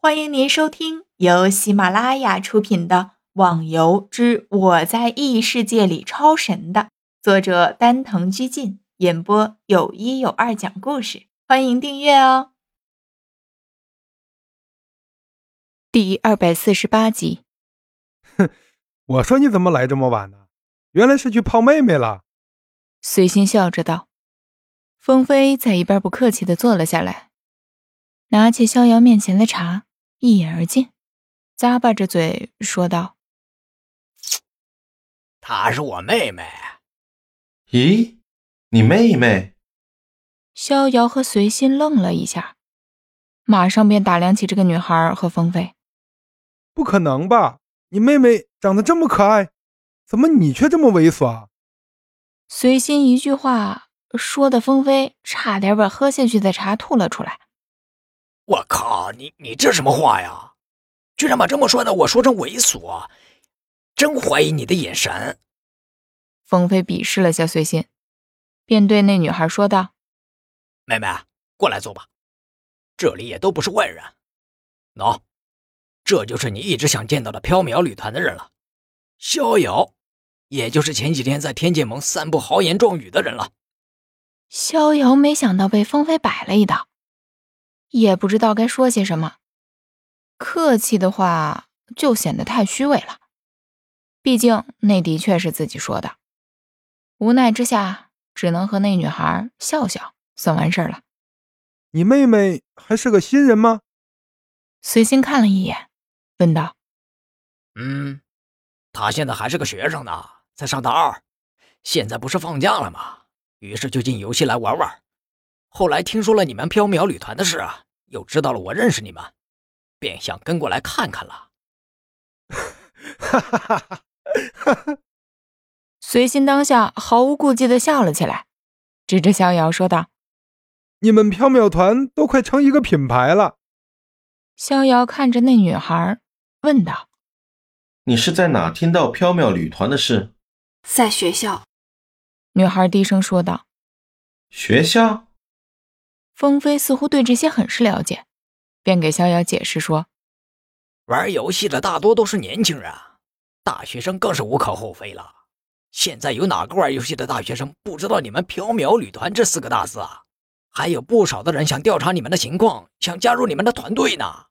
欢迎您收听由喜马拉雅出品的《网游之我在异世界里超神》的作者丹藤居进演播，有一有二讲故事。欢迎订阅哦。第二百四十八集。哼，我说你怎么来这么晚呢？原来是去泡妹妹了。随心笑着道。风飞在一边不客气的坐了下来，拿起逍遥面前的茶。一饮而尽，咂巴着嘴说道：“她是我妹妹。”“咦，你妹妹？”逍遥和随心愣了一下，马上便打量起这个女孩和风飞。“不可能吧？你妹妹长得这么可爱，怎么你却这么猥琐？”随心一句话说的，风飞差点把喝下去的茶吐了出来。我靠，你你这什么话呀？居然把这么说的我说成猥琐，真怀疑你的眼神。风飞鄙视了下随心，便对那女孩说道：“妹妹，过来坐吧，这里也都不是外人。喏，这就是你一直想见到的缥缈旅团的人了，逍遥，也就是前几天在天剑盟散布豪言壮语的人了。”逍遥没想到被风飞摆了一道。也不知道该说些什么，客气的话就显得太虚伪了。毕竟那的确是自己说的，无奈之下只能和那女孩笑笑，算完事儿了。你妹妹还是个新人吗？随心看了一眼，问道：“嗯，她现在还是个学生呢，才上大二。现在不是放假了吗？于是就进游戏来玩玩。”后来听说了你们缥缈旅团的事啊，又知道了我认识你们，便想跟过来看看了。哈哈哈哈哈！随心当下毫无顾忌的笑了起来，指着逍遥说道：“你们缥缈团都快成一个品牌了。”逍遥看着那女孩问道：“你是在哪听到缥缈旅团的事？”在学校。女孩低声说道：“学校。”风飞似乎对这些很是了解，便给逍遥解释说：“玩游戏的大多都是年轻人，大学生更是无可厚非了。现在有哪个玩游戏的大学生不知道你们缥缈旅团这四个大字啊？还有不少的人想调查你们的情况，想加入你们的团队呢。”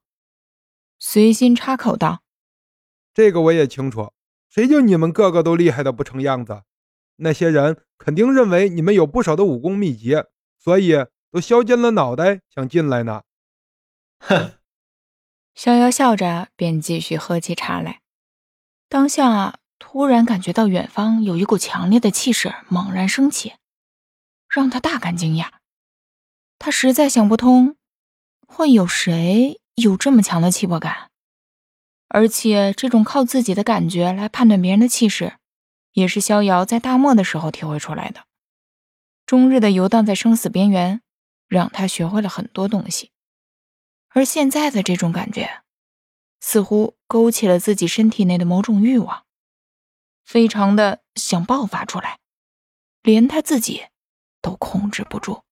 随心插口道：“这个我也清楚，谁叫你们个个都厉害的不成样子？那些人肯定认为你们有不少的武功秘籍，所以。”都削尖了脑袋想进来呢，哼！逍遥笑着便继续喝起茶来。当下突然感觉到远方有一股强烈的气势猛然升起，让他大感惊讶。他实在想不通，会有谁有这么强的气魄感？而且这种靠自己的感觉来判断别人的气势，也是逍遥在大漠的时候体会出来的。终日的游荡在生死边缘。让他学会了很多东西，而现在的这种感觉，似乎勾起了自己身体内的某种欲望，非常的想爆发出来，连他自己都控制不住。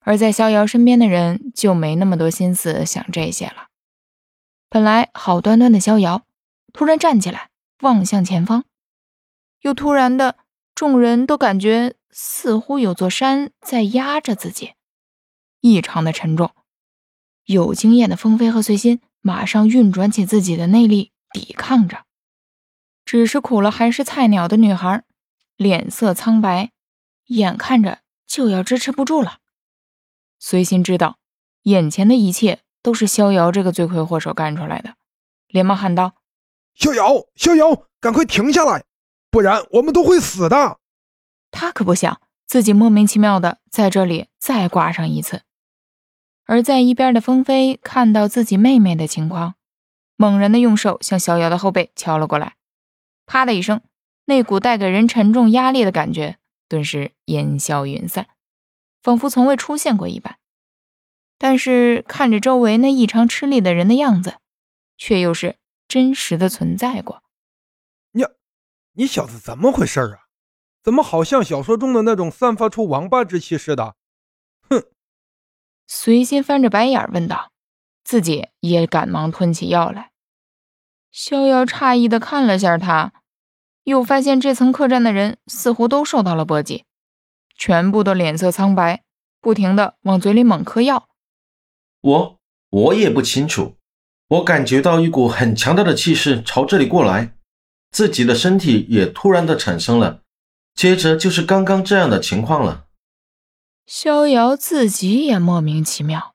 而在逍遥身边的人就没那么多心思想这些了。本来好端端的逍遥，突然站起来望向前方，又突然的，众人都感觉似乎有座山在压着自己。异常的沉重，有经验的风飞和随心马上运转起自己的内力抵抗着，只是苦了还是菜鸟的女孩，脸色苍白，眼看着就要支持不住了。随心知道，眼前的一切都是逍遥这个罪魁祸首干出来的，连忙喊道：“逍遥，逍遥，赶快停下来，不然我们都会死的。”他可不想自己莫名其妙的在这里再挂上一次。而在一边的风飞看到自己妹妹的情况，猛然的用手向逍遥的后背敲了过来，啪的一声，那股带给人沉重压力的感觉顿时烟消云散，仿佛从未出现过一般。但是看着周围那异常吃力的人的样子，却又是真实的存在过。你，你小子怎么回事啊？怎么好像小说中的那种散发出王八之气似的？随心翻着白眼问道：“自己也赶忙吞起药来。逍遥诧异的看了下他，又发现这层客栈的人似乎都受到了波及，全部都脸色苍白，不停的往嘴里猛嗑药。我我也不清楚，我感觉到一股很强大的气势朝这里过来，自己的身体也突然的产生了，接着就是刚刚这样的情况了。逍遥自己也莫名其妙，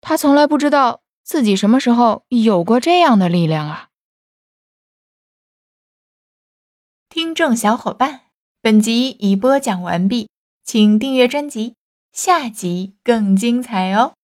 他从来不知道自己什么时候有过这样的力量啊！听众小伙伴，本集已播讲完毕，请订阅专辑，下集更精彩哦！